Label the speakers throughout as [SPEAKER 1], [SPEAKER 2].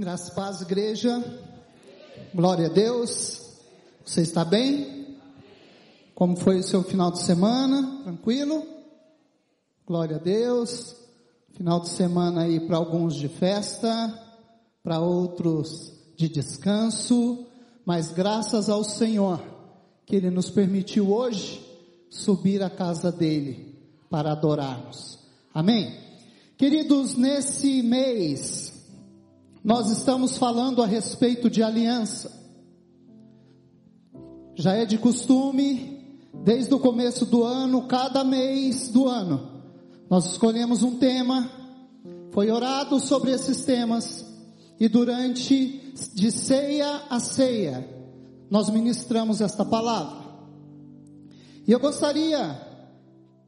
[SPEAKER 1] Graças paz, igreja. Glória a Deus. Você está bem? Como foi o seu final de semana? Tranquilo? Glória a Deus. Final de semana aí para alguns de festa, para outros de descanso, mas graças ao Senhor que Ele nos permitiu hoje subir à casa dele para adorarmos. Amém? Queridos, nesse mês, nós estamos falando a respeito de aliança. Já é de costume, desde o começo do ano, cada mês do ano, nós escolhemos um tema, foi orado sobre esses temas, e durante de ceia a ceia, nós ministramos esta palavra. E eu gostaria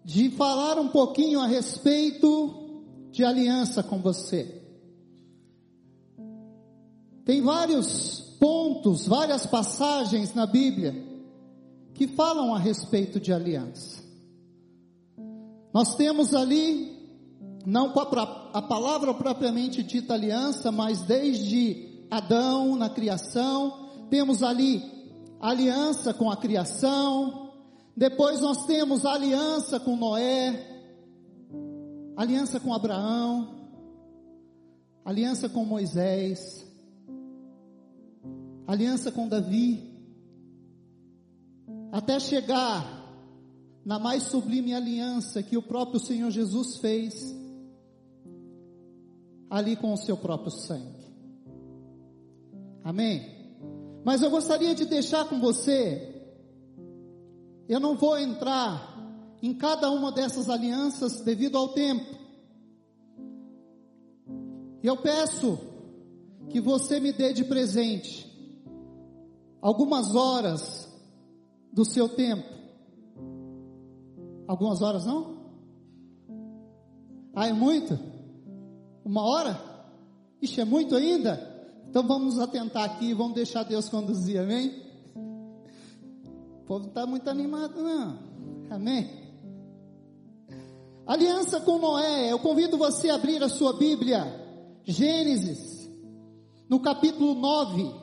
[SPEAKER 1] de falar um pouquinho a respeito de aliança com você. Tem vários pontos, várias passagens na Bíblia que falam a respeito de aliança. Nós temos ali, não a palavra propriamente dita aliança, mas desde Adão na criação, temos ali aliança com a criação, depois nós temos aliança com Noé, aliança com Abraão, aliança com Moisés, aliança com Davi, até chegar na mais sublime aliança que o próprio Senhor Jesus fez, ali com o seu próprio sangue. Amém? Mas eu gostaria de deixar com você, eu não vou entrar em cada uma dessas alianças devido ao tempo. Eu peço que você me dê de presente algumas horas do seu tempo. Algumas horas não? Ah, é muito? Uma hora? Ixi, é muito ainda? Então vamos atentar aqui vamos deixar Deus conduzir, amém? O povo não está muito animado, não. Amém? Aliança com Noé. Eu convido você a abrir a sua Bíblia. Gênesis, no capítulo 9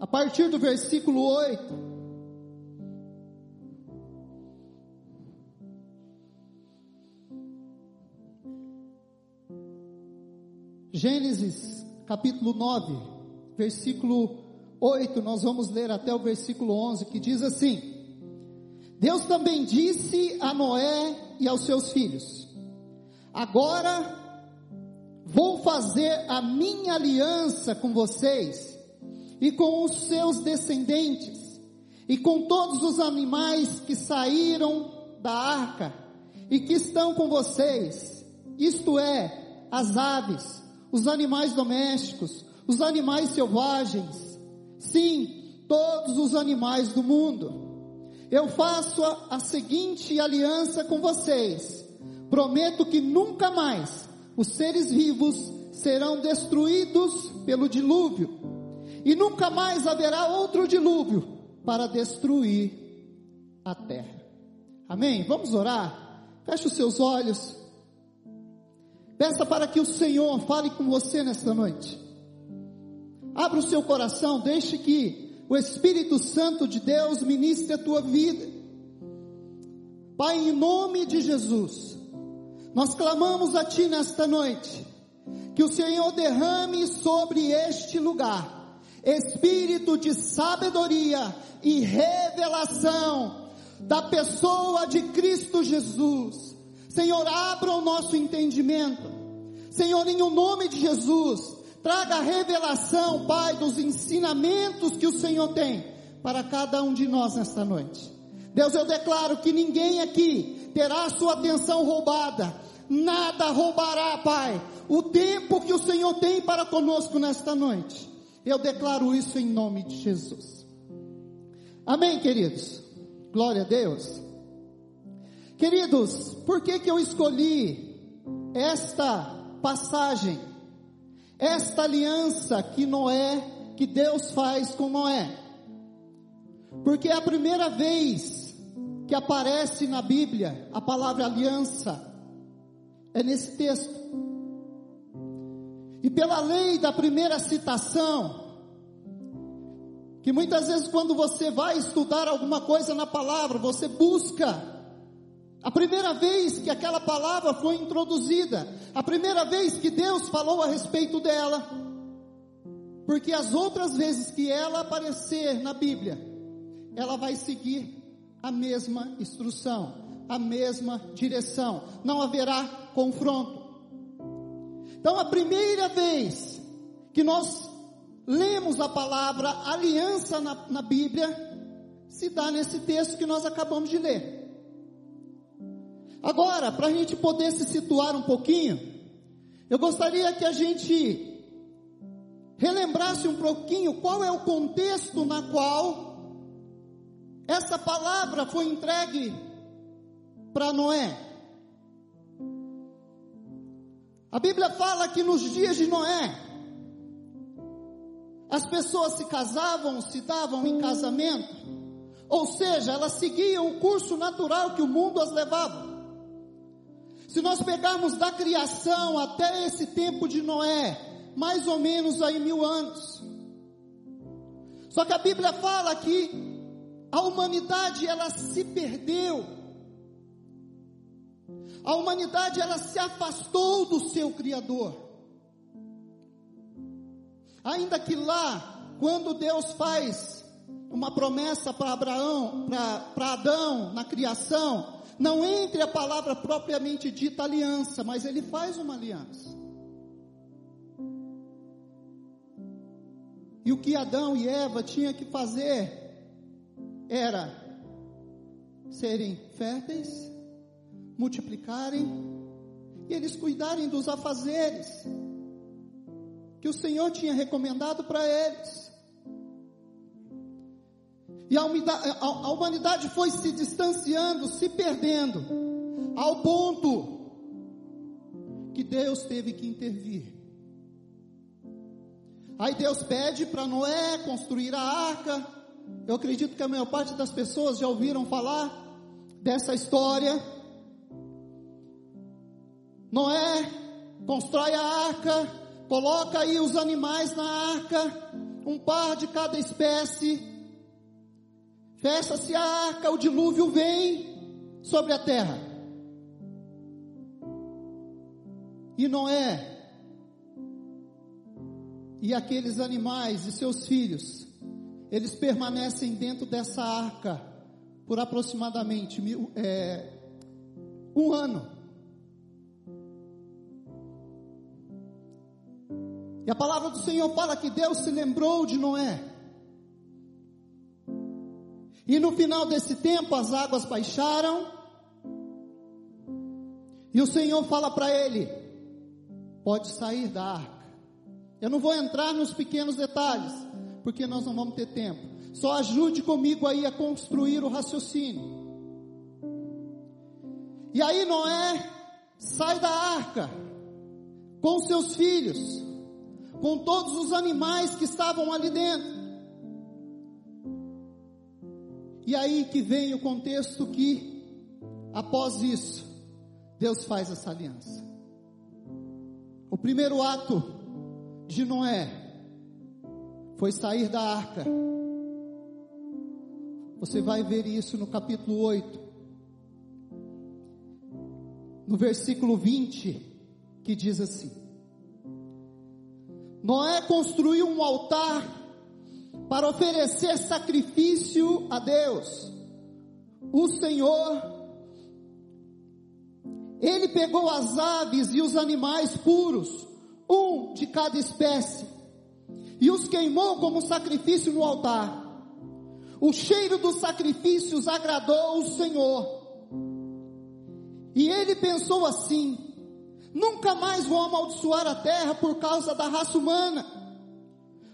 [SPEAKER 1] a partir do versículo 8. Gênesis capítulo 9, versículo 8, nós vamos ler até o versículo 11, que diz assim: Deus também disse a Noé e aos seus filhos: Agora vou fazer a minha aliança com vocês e com os seus descendentes, e com todos os animais que saíram da arca e que estão com vocês, isto é, as aves, os animais domésticos, os animais selvagens, sim, todos os animais do mundo. Eu faço a, a seguinte aliança com vocês: prometo que nunca mais os seres vivos serão destruídos pelo dilúvio e nunca mais haverá outro dilúvio para destruir a terra. Amém? Vamos orar? Feche os seus olhos. Peça para que o Senhor fale com você nesta noite. Abra o seu coração, deixe que o Espírito Santo de Deus ministre a tua vida. Pai, em nome de Jesus, nós clamamos a Ti nesta noite, que o Senhor derrame sobre este lugar espírito de sabedoria e revelação da pessoa de Cristo Jesus. Senhor, abra o nosso entendimento. Senhor, em o nome de Jesus, traga a revelação, Pai, dos ensinamentos que o Senhor tem para cada um de nós nesta noite. Deus, eu declaro que ninguém aqui terá a sua atenção roubada, nada roubará, Pai, o tempo que o Senhor tem para conosco nesta noite. Eu declaro isso em nome de Jesus. Amém, queridos? Glória a Deus. Queridos, por que que eu escolhi esta passagem? Esta aliança que Noé, que Deus faz com Noé? Porque é a primeira vez que aparece na Bíblia a palavra aliança. É nesse texto. E pela lei da primeira citação, que muitas vezes quando você vai estudar alguma coisa na palavra, você busca a primeira vez que aquela palavra foi introduzida, a primeira vez que Deus falou a respeito dela, porque as outras vezes que ela aparecer na Bíblia, ela vai seguir a mesma instrução, a mesma direção, não haverá confronto. Então, a primeira vez que nós lemos a palavra aliança na, na Bíblia, se dá nesse texto que nós acabamos de ler. Agora, para a gente poder se situar um pouquinho, eu gostaria que a gente relembrasse um pouquinho qual é o contexto na qual essa palavra foi entregue para Noé. A Bíblia fala que nos dias de Noé, as pessoas se casavam, se davam em casamento, ou seja, elas seguiam o curso natural que o mundo as levava. Se nós pegarmos da criação até esse tempo de Noé, mais ou menos aí mil anos. Só que a Bíblia fala que a humanidade ela se perdeu. A humanidade ela se afastou do seu Criador. Ainda que lá, quando Deus faz uma promessa para Abraão, para Adão na criação, não entre a palavra propriamente dita aliança, mas ele faz uma aliança. E o que Adão e Eva tinham que fazer era serem férteis, multiplicarem e eles cuidarem dos afazeres que o Senhor tinha recomendado para eles. E a humanidade foi se distanciando, se perdendo, ao ponto que Deus teve que intervir. Aí Deus pede para Noé construir a arca. Eu acredito que a maior parte das pessoas já ouviram falar dessa história. Noé constrói a arca, coloca aí os animais na arca, um par de cada espécie, Fecha-se a arca, o dilúvio vem sobre a terra. E Noé e aqueles animais e seus filhos, eles permanecem dentro dessa arca por aproximadamente mil, é, um ano. E a palavra do Senhor fala que Deus se lembrou de Noé. E no final desse tempo as águas baixaram. E o Senhor fala para ele: pode sair da arca. Eu não vou entrar nos pequenos detalhes, porque nós não vamos ter tempo. Só ajude comigo aí a construir o raciocínio. E aí Noé sai da arca com seus filhos, com todos os animais que estavam ali dentro. E aí que vem o contexto que, após isso, Deus faz essa aliança. O primeiro ato de Noé foi sair da arca. Você vai ver isso no capítulo 8, no versículo 20, que diz assim: Noé construiu um altar para oferecer sacrifício a Deus. O Senhor, Ele pegou as aves e os animais puros, um de cada espécie, e os queimou como sacrifício no altar. O cheiro dos sacrifícios agradou o Senhor. E ele pensou assim: nunca mais vou amaldiçoar a terra por causa da raça humana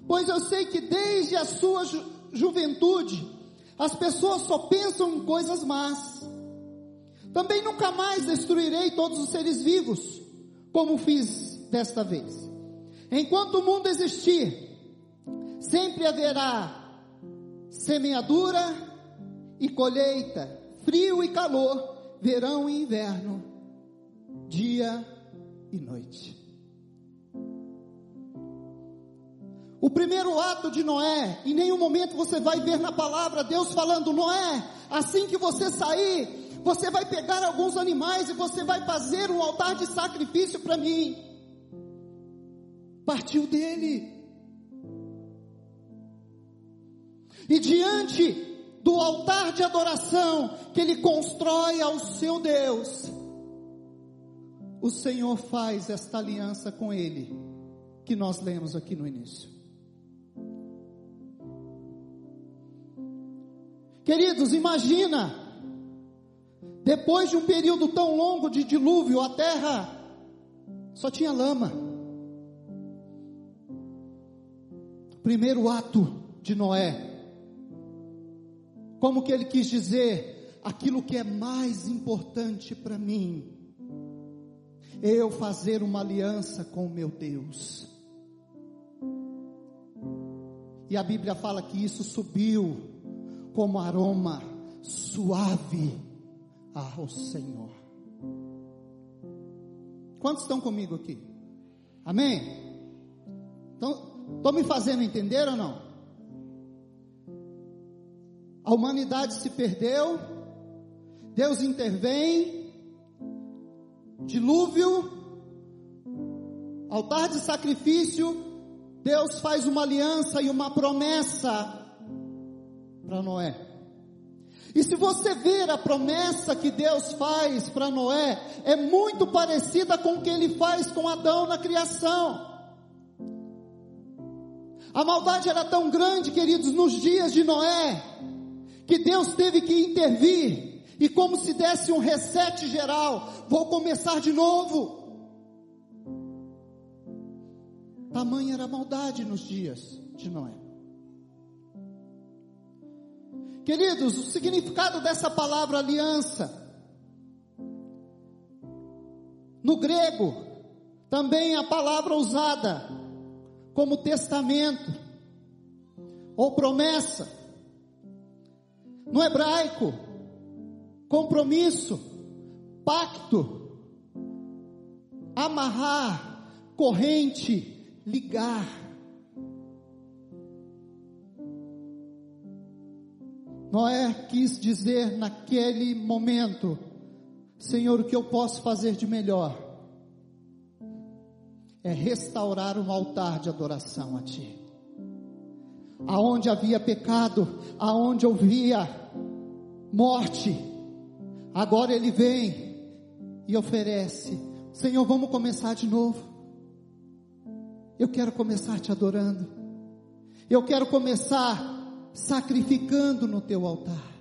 [SPEAKER 1] pois eu sei que desde a sua ju juventude as pessoas só pensam em coisas más. Também nunca mais destruirei todos os seres vivos, como fiz desta vez. Enquanto o mundo existir, sempre haverá semeadura e colheita, frio e calor, verão e inverno, dia e noite. O primeiro ato de Noé, em nenhum momento você vai ver na palavra Deus falando: Noé, assim que você sair, você vai pegar alguns animais e você vai fazer um altar de sacrifício para mim. Partiu dele. E diante do altar de adoração que ele constrói ao seu Deus, o Senhor faz esta aliança com ele, que nós lemos aqui no início. Queridos, imagina, depois de um período tão longo de dilúvio, a terra só tinha lama. Primeiro ato de Noé, como que ele quis dizer, aquilo que é mais importante para mim, eu fazer uma aliança com o meu Deus. E a Bíblia fala que isso subiu como aroma suave ao Senhor. Quantos estão comigo aqui? Amém? Estou me fazendo entender ou não? A humanidade se perdeu, Deus intervém, dilúvio, altar de sacrifício, Deus faz uma aliança e uma promessa para Noé. E se você ver a promessa que Deus faz para Noé, é muito parecida com o que ele faz com Adão na criação. A maldade era tão grande, queridos, nos dias de Noé, que Deus teve que intervir, e como se desse um reset geral, vou começar de novo. Tamanha era a maldade nos dias de Noé. Queridos, o significado dessa palavra aliança, no grego, também a palavra usada como testamento ou promessa. No hebraico, compromisso, pacto, amarrar, corrente, ligar. Noé quis dizer naquele momento: Senhor, o que eu posso fazer de melhor é restaurar um altar de adoração a Ti. Aonde havia pecado, aonde havia morte, agora Ele vem e oferece: Senhor, vamos começar de novo. Eu quero começar te adorando. Eu quero começar sacrificando no teu altar.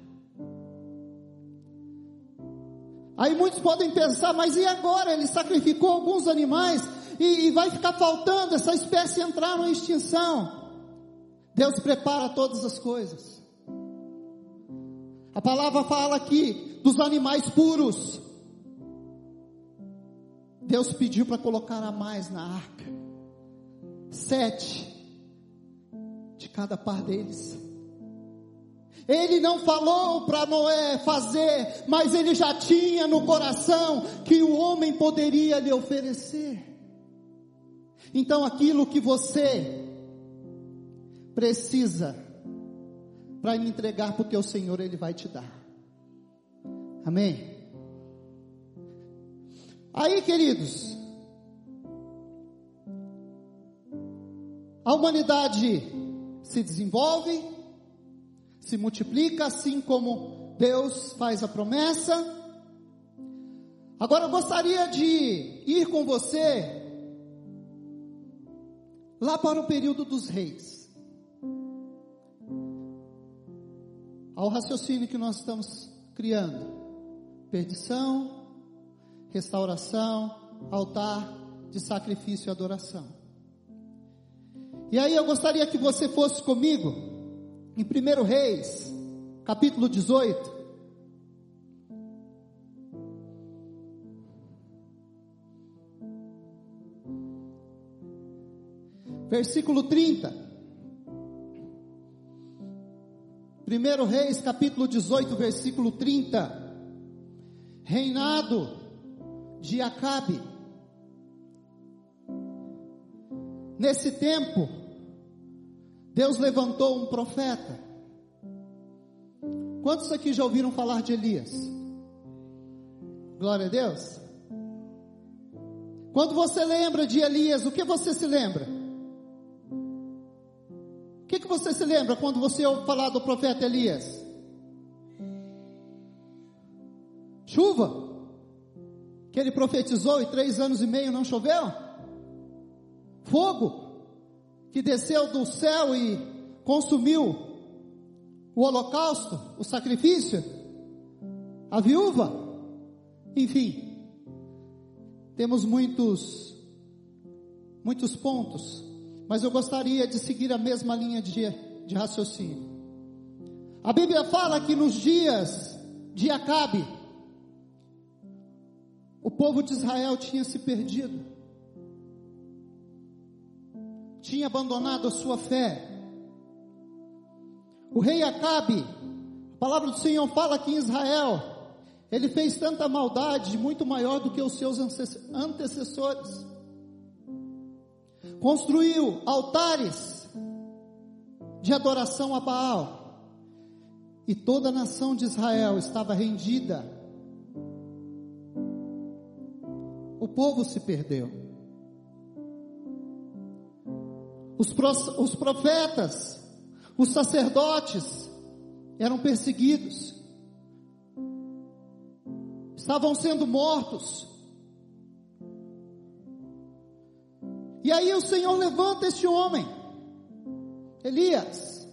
[SPEAKER 1] Aí muitos podem pensar, mas e agora? Ele sacrificou alguns animais e, e vai ficar faltando essa espécie entrar na extinção. Deus prepara todas as coisas. A palavra fala aqui dos animais puros. Deus pediu para colocar a mais na arca. Sete de cada par deles. Ele não falou para Noé fazer, mas ele já tinha no coração que o homem poderia lhe oferecer. Então aquilo que você precisa para me entregar para o Senhor, Ele vai te dar. Amém? Aí, queridos, a humanidade se desenvolve, se multiplica, assim como Deus faz a promessa. Agora eu gostaria de ir com você lá para o período dos reis. Ao raciocínio que nós estamos criando: perdição, restauração, altar de sacrifício e adoração. E aí eu gostaria que você fosse comigo em 1 Reis, capítulo 18. Versículo 30. 1 Reis, capítulo 18, versículo 30. Reinado de Acabe. Nesse tempo, Deus levantou um profeta. Quantos aqui já ouviram falar de Elias? Glória a Deus. Quando você lembra de Elias, o que você se lembra? O que, que você se lembra quando você ouve falar do profeta Elias? Chuva, que ele profetizou e três anos e meio não choveu? Fogo, que desceu do céu e consumiu o holocausto, o sacrifício, a viúva, enfim, temos muitos, muitos pontos, mas eu gostaria de seguir a mesma linha de, de raciocínio. A Bíblia fala que nos dias de Acabe, o povo de Israel tinha se perdido, tinha abandonado a sua fé. O rei Acabe, a palavra do Senhor fala que em Israel, ele fez tanta maldade, muito maior do que os seus antecessores. Construiu altares de adoração a Baal, e toda a nação de Israel estava rendida o povo se perdeu. Os, os profetas, os sacerdotes eram perseguidos, estavam sendo mortos. E aí o Senhor levanta este homem, Elias.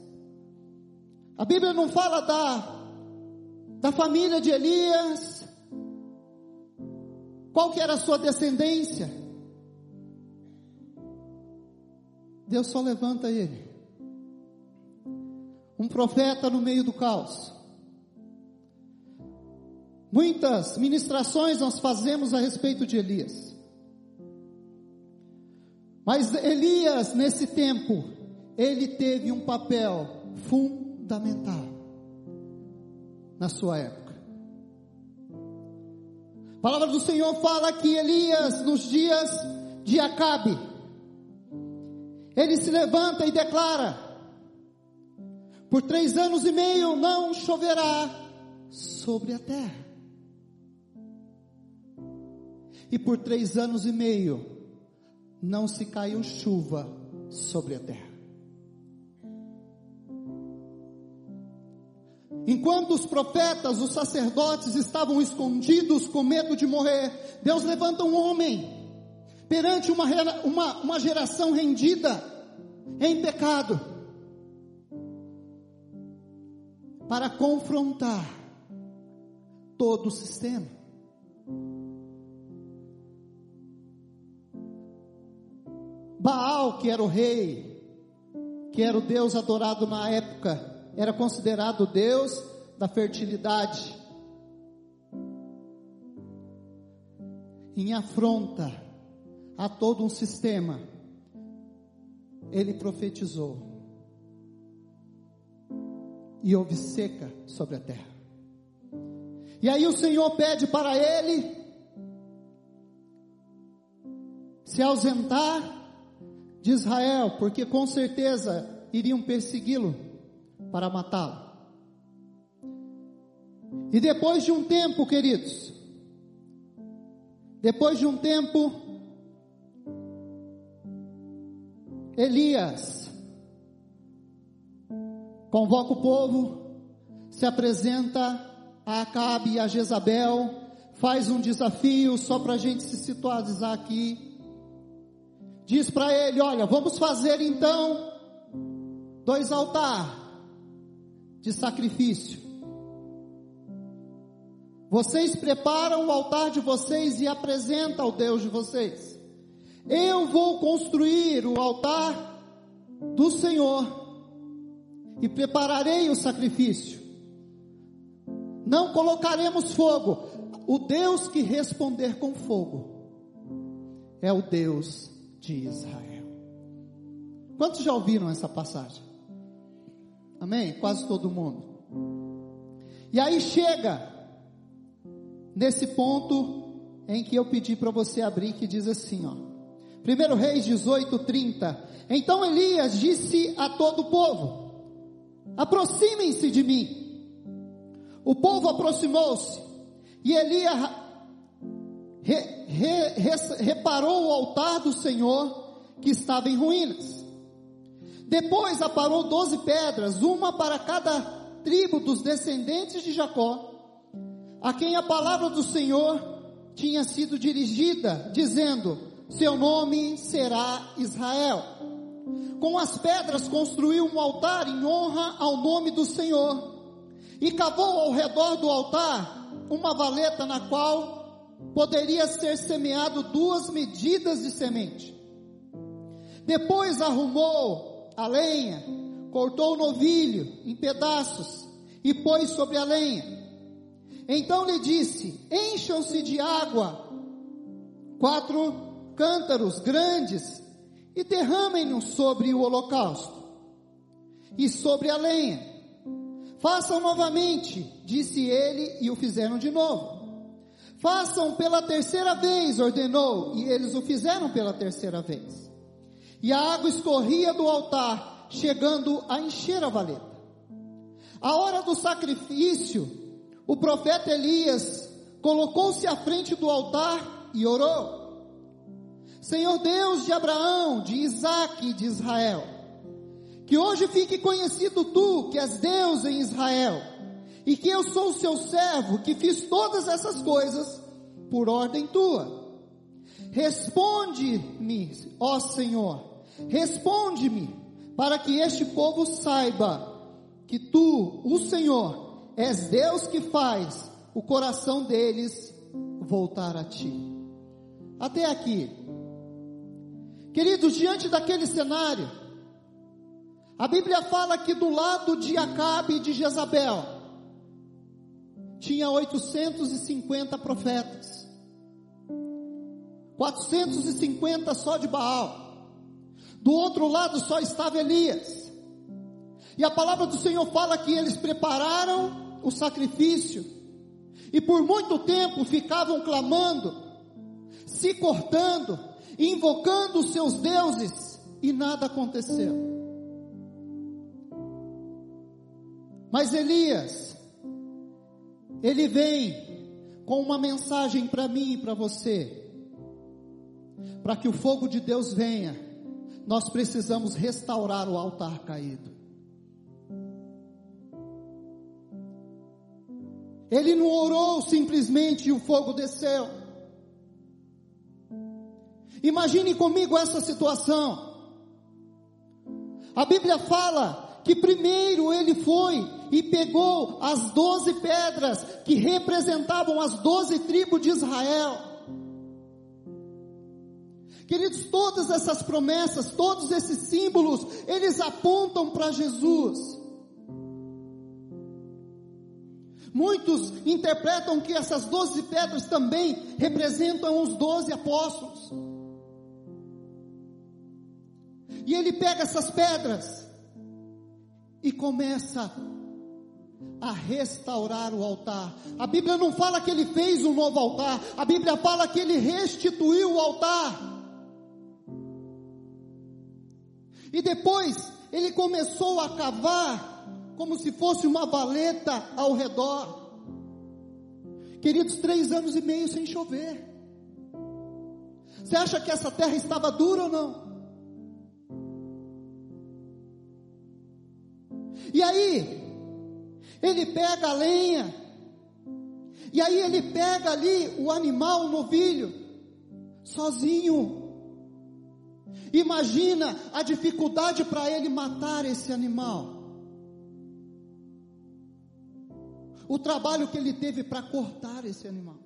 [SPEAKER 1] A Bíblia não fala da, da família de Elias, qual que era a sua descendência? Deus só levanta ele. Um profeta no meio do caos. Muitas ministrações nós fazemos a respeito de Elias. Mas Elias, nesse tempo, ele teve um papel fundamental na sua época. A palavra do Senhor fala que Elias, nos dias de Acabe, ele se levanta e declara: por três anos e meio não choverá sobre a terra. E por três anos e meio não se caiu chuva sobre a terra. Enquanto os profetas, os sacerdotes estavam escondidos com medo de morrer, Deus levanta um homem perante uma, uma, uma geração rendida em pecado para confrontar todo o sistema. Baal, que era o rei, que era o Deus adorado na época, era considerado Deus da fertilidade. Em afronta a todo um sistema, ele profetizou. E houve seca sobre a terra. E aí o Senhor pede para ele se ausentar de Israel, porque com certeza iriam persegui-lo para matá-lo. E depois de um tempo, queridos, depois de um tempo, Elias convoca o povo, se apresenta a Acabe e a Jezabel, faz um desafio só para a gente se situalizar aqui. Diz para ele: Olha, vamos fazer então dois altares de sacrifício. Vocês preparam o altar de vocês e apresentam ao Deus de vocês. Eu vou construir o altar do Senhor e prepararei o sacrifício. Não colocaremos fogo. O Deus que responder com fogo é o Deus de Israel. Quantos já ouviram essa passagem? Amém? Quase todo mundo. E aí chega nesse ponto em que eu pedi para você abrir que diz assim, ó: 1 Reis 18, 30. Então Elias disse a todo o povo: Aproximem-se de mim. O povo aproximou-se, e Elias re, re, re, reparou o altar do Senhor que estava em ruínas. Depois aparou doze pedras, uma para cada tribo dos descendentes de Jacó, a quem a palavra do Senhor tinha sido dirigida, dizendo: Seu nome será Israel. Com as pedras construiu um altar em honra ao nome do Senhor, e cavou ao redor do altar uma valeta na qual poderia ser semeado duas medidas de semente. Depois arrumou a lenha, cortou o novilho em pedaços e pôs sobre a lenha então lhe disse: Encham-se de água quatro cântaros grandes e derramem-no sobre o holocausto e sobre a lenha. Façam novamente, disse ele, e o fizeram de novo. Façam pela terceira vez, ordenou, e eles o fizeram pela terceira vez. E a água escorria do altar, chegando a encher a valeta. A hora do sacrifício o profeta Elias colocou-se à frente do altar e orou. Senhor Deus de Abraão, de Isaac e de Israel, que hoje fique conhecido tu, que és Deus em Israel, e que eu sou o seu servo, que fiz todas essas coisas por ordem tua. Responde-me, ó Senhor, responde-me, para que este povo saiba que tu, o Senhor, és Deus que faz o coração deles voltar a ti. Até aqui. Queridos, diante daquele cenário, a Bíblia fala que do lado de Acabe e de Jezabel, tinha 850 profetas, 450 só de Baal, do outro lado só estava Elias, e a palavra do Senhor fala que eles prepararam o sacrifício, e por muito tempo ficavam clamando, se cortando, invocando os seus deuses, e nada aconteceu. Mas Elias, ele vem com uma mensagem para mim e para você, para que o fogo de Deus venha, nós precisamos restaurar o altar caído. Ele não orou simplesmente e o fogo desceu. Imagine comigo essa situação. A Bíblia fala que primeiro ele foi e pegou as doze pedras que representavam as doze tribos de Israel. Queridos, todas essas promessas, todos esses símbolos, eles apontam para Jesus. Muitos interpretam que essas doze pedras também representam os doze apóstolos. E ele pega essas pedras e começa a restaurar o altar. A Bíblia não fala que ele fez um novo altar, a Bíblia fala que ele restituiu o altar. E depois ele começou a cavar como se fosse uma valeta ao redor. Queridos, três anos e meio sem chover. Você acha que essa terra estava dura ou não? E aí, ele pega a lenha, e aí ele pega ali o animal, o novilho, sozinho. Imagina a dificuldade para ele matar esse animal. o trabalho que ele teve para cortar esse animal.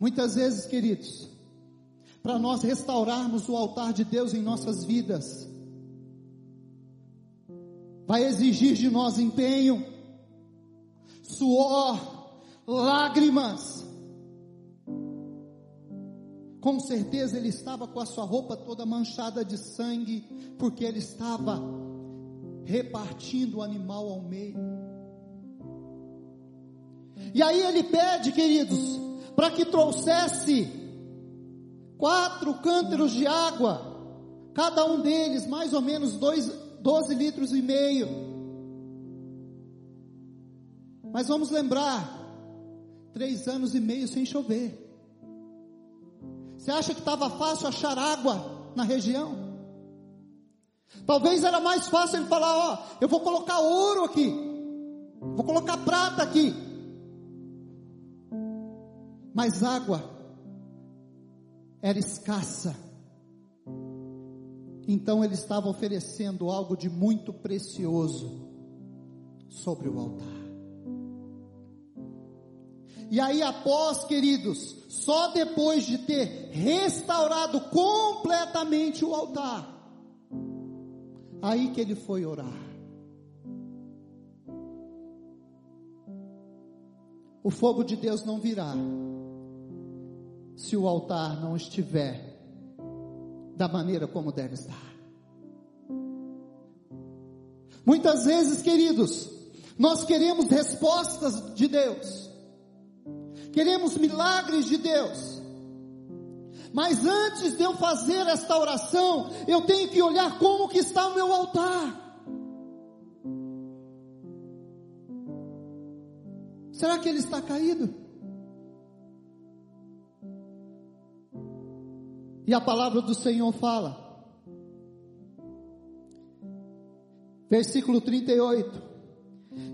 [SPEAKER 1] Muitas vezes, queridos, para nós restaurarmos o altar de Deus em nossas vidas, vai exigir de nós empenho, suor, lágrimas. Com certeza ele estava com a sua roupa toda manchada de sangue, porque ele estava repartindo o animal ao meio. E aí ele pede, queridos, para que trouxesse quatro cântaros de água, cada um deles mais ou menos dois, 12 litros e meio. Mas vamos lembrar, três anos e meio sem chover. Você acha que estava fácil achar água na região? Talvez era mais fácil ele falar: Ó, eu vou colocar ouro aqui, vou colocar prata aqui, mas água era escassa. Então ele estava oferecendo algo de muito precioso sobre o altar. E aí, após, queridos, só depois de ter restaurado completamente o altar, aí que ele foi orar. O fogo de Deus não virá se o altar não estiver da maneira como deve estar. Muitas vezes, queridos, nós queremos respostas de Deus, queremos milagres de Deus, mas antes de eu fazer esta oração, eu tenho que olhar como que está o meu altar. Será que ele está caído? E a palavra do Senhor fala. Versículo 38.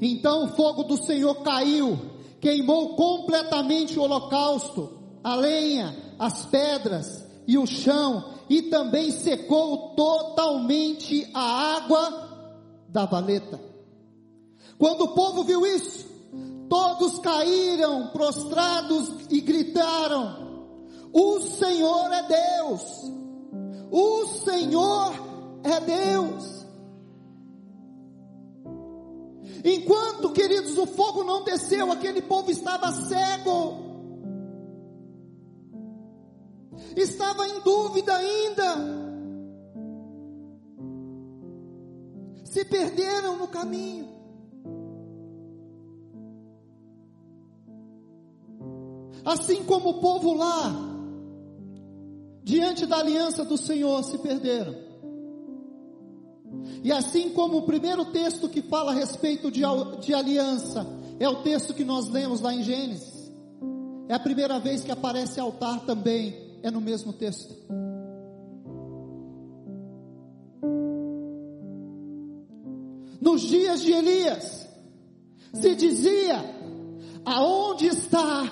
[SPEAKER 1] Então o fogo do Senhor caiu, queimou completamente o holocausto, a lenha, as pedras e o chão, e também secou totalmente a água da valeta. Quando o povo viu isso, todos caíram prostrados e gritaram: o Senhor é Deus. O Senhor é Deus. Enquanto, queridos, o fogo não desceu, aquele povo estava cego. Estava em dúvida ainda. Se perderam no caminho. Assim como o povo lá, diante da aliança do Senhor se perderam. E assim como o primeiro texto que fala a respeito de, de aliança é o texto que nós lemos lá em Gênesis, é a primeira vez que aparece altar também, é no mesmo texto. Nos dias de Elias, se dizia: aonde está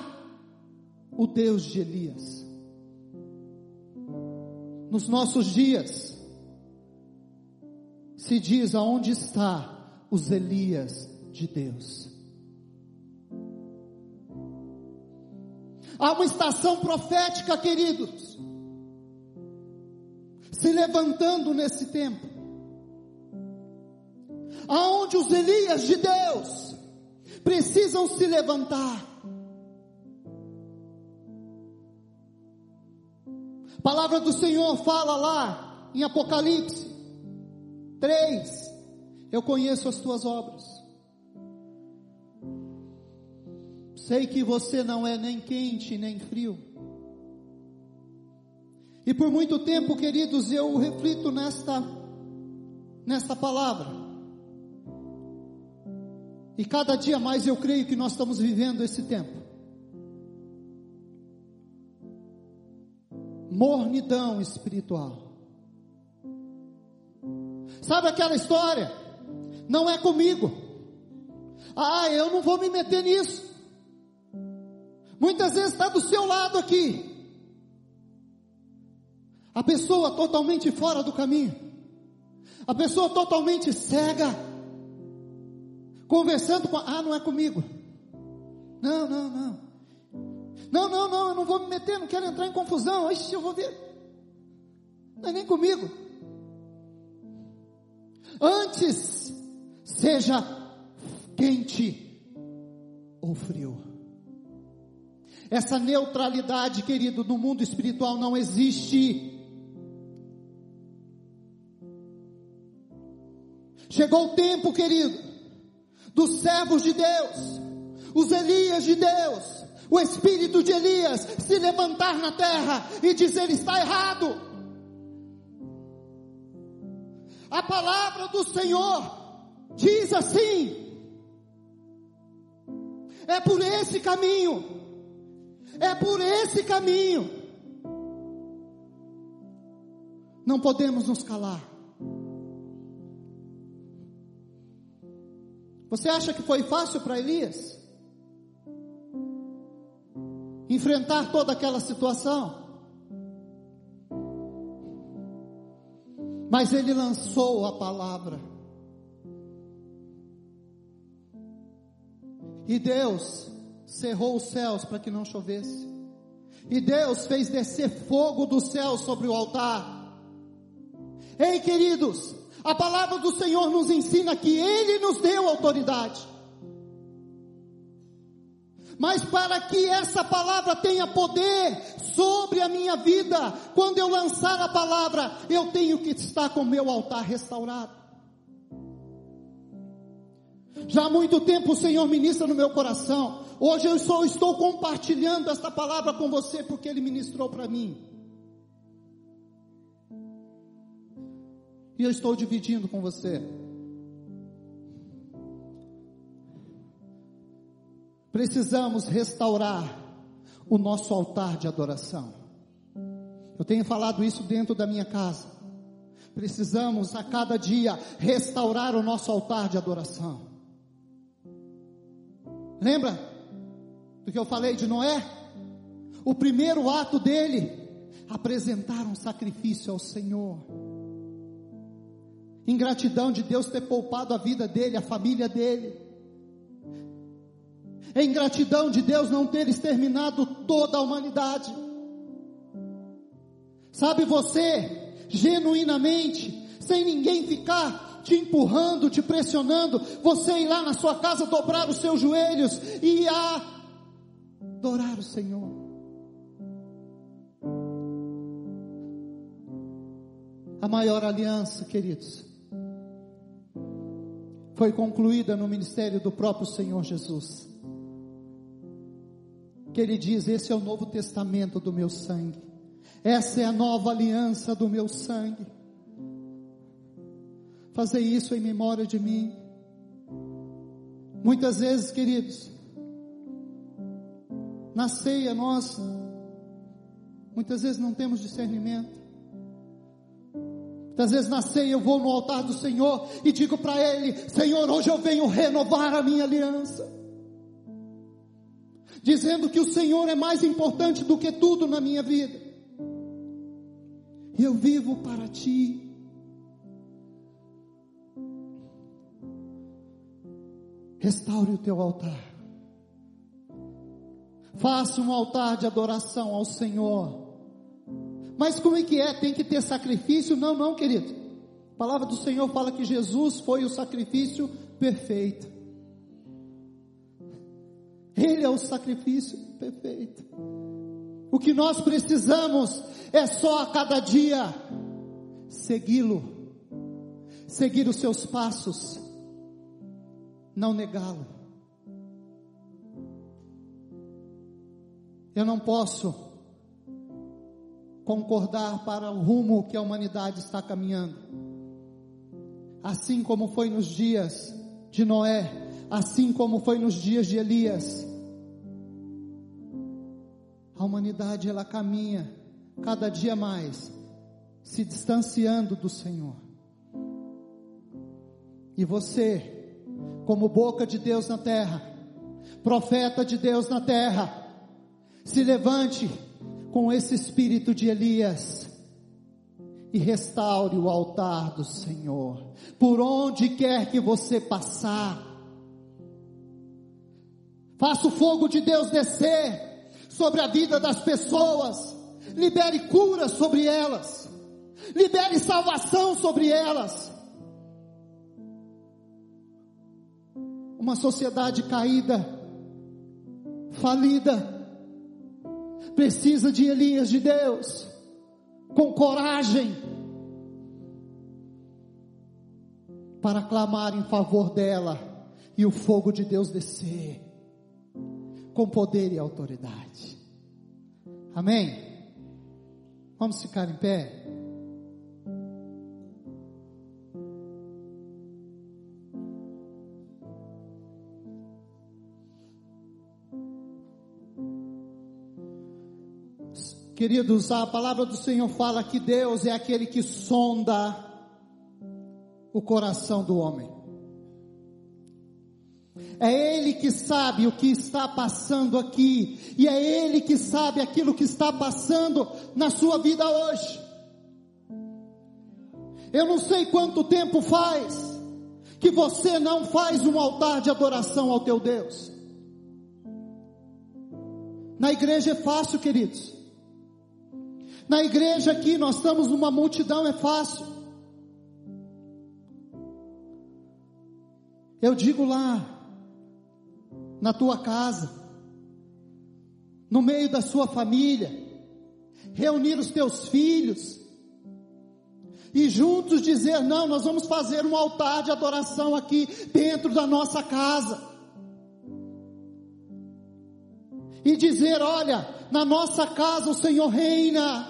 [SPEAKER 1] o Deus de Elias? Nos nossos dias, se diz aonde está os Elias de Deus. Há uma estação profética, queridos, se levantando nesse tempo, aonde os Elias de Deus precisam se levantar Palavra do Senhor fala lá em Apocalipse 3: Eu conheço as tuas obras. Sei que você não é nem quente nem frio. E por muito tempo, queridos, eu reflito nesta nesta palavra. E cada dia mais eu creio que nós estamos vivendo esse tempo. Mornidão espiritual. Sabe aquela história? Não é comigo. Ah, eu não vou me meter nisso. Muitas vezes está do seu lado aqui. A pessoa totalmente fora do caminho. A pessoa totalmente cega. Conversando com. Ah, não é comigo. Não, não, não. Não, não, não, eu não vou me meter, não quero entrar em confusão. Ixi, eu vou ver. Não é nem comigo. Antes, seja quente ou frio. Essa neutralidade, querido, no mundo espiritual não existe. Chegou o tempo, querido, dos servos de Deus, os Elias de Deus, o espírito de Elias se levantar na terra e dizer: está errado. A palavra do Senhor diz assim: é por esse caminho, é por esse caminho. Não podemos nos calar. Você acha que foi fácil para Elias? Enfrentar toda aquela situação? Mas ele lançou a palavra. E Deus cerrou os céus para que não chovesse. E Deus fez descer fogo do céu sobre o altar. Ei, queridos, a palavra do Senhor nos ensina que Ele nos deu autoridade. Mas para que essa palavra tenha poder sobre a minha vida, quando eu lançar a palavra, eu tenho que estar com o meu altar restaurado. Já há muito tempo o Senhor ministra no meu coração. Hoje eu só estou compartilhando esta palavra com você porque Ele ministrou para mim. E eu estou dividindo com você. Precisamos restaurar o nosso altar de adoração. Eu tenho falado isso dentro da minha casa. Precisamos a cada dia restaurar o nosso altar de adoração. Lembra do que eu falei de Noé? O primeiro ato dele, apresentar um sacrifício ao Senhor. Ingratidão de Deus ter poupado a vida dele, a família dele. É ingratidão de Deus não ter exterminado toda a humanidade. Sabe você, genuinamente, sem ninguém ficar te empurrando, te pressionando, você ir lá na sua casa dobrar os seus joelhos e adorar o Senhor. A maior aliança, queridos, foi concluída no ministério do próprio Senhor Jesus. Que ele diz: Esse é o novo testamento do meu sangue, essa é a nova aliança do meu sangue. Fazer isso em memória de mim. Muitas vezes, queridos, na ceia nós, muitas vezes não temos discernimento. Muitas vezes na ceia eu vou no altar do Senhor e digo para Ele: Senhor, hoje eu venho renovar a minha aliança. Dizendo que o Senhor é mais importante do que tudo na minha vida. Eu vivo para Ti. Restaure o teu altar. Faça um altar de adoração ao Senhor. Mas como é que é? Tem que ter sacrifício? Não, não, querido. A palavra do Senhor fala que Jesus foi o sacrifício perfeito. Ele é o sacrifício perfeito. O que nós precisamos é só a cada dia segui-lo, seguir os seus passos, não negá-lo. Eu não posso concordar para o rumo que a humanidade está caminhando. Assim como foi nos dias de Noé, assim como foi nos dias de Elias. A humanidade ela caminha cada dia mais se distanciando do Senhor. E você, como boca de Deus na terra, profeta de Deus na terra, se levante com esse espírito de Elias e restaure o altar do Senhor. Por onde quer que você passar, faça o fogo de Deus descer sobre a vida das pessoas, libere cura sobre elas, libere salvação sobre elas. Uma sociedade caída, falida, precisa de Elias de Deus, com coragem, para clamar em favor dela e o fogo de Deus descer. Com poder e autoridade. Amém? Vamos ficar em pé? Queridos, a palavra do Senhor fala que Deus é aquele que sonda o coração do homem. É Ele que sabe o que está passando aqui, e é Ele que sabe aquilo que está passando na sua vida hoje. Eu não sei quanto tempo faz que você não faz um altar de adoração ao teu Deus. Na igreja é fácil, queridos. Na igreja aqui nós estamos numa multidão, é fácil. Eu digo lá, na tua casa, no meio da sua família, reunir os teus filhos, e juntos dizer: não, nós vamos fazer um altar de adoração aqui dentro da nossa casa. E dizer: olha, na nossa casa o Senhor reina.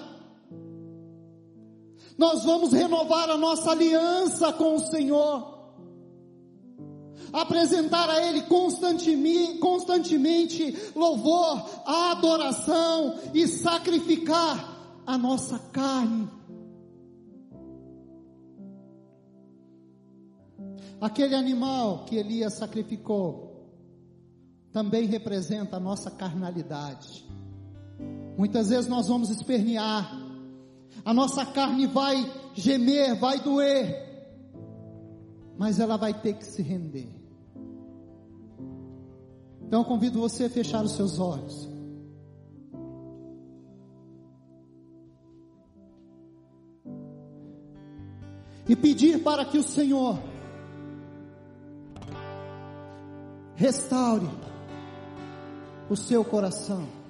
[SPEAKER 1] Nós vamos renovar a nossa aliança com o Senhor. Apresentar a Ele constantemente, constantemente louvor, adoração e sacrificar a nossa carne. Aquele animal que Elias sacrificou também representa a nossa carnalidade. Muitas vezes nós vamos espernear, a nossa carne vai gemer, vai doer, mas ela vai ter que se render. Então eu convido você a fechar os seus olhos. E pedir para que o Senhor restaure o seu coração.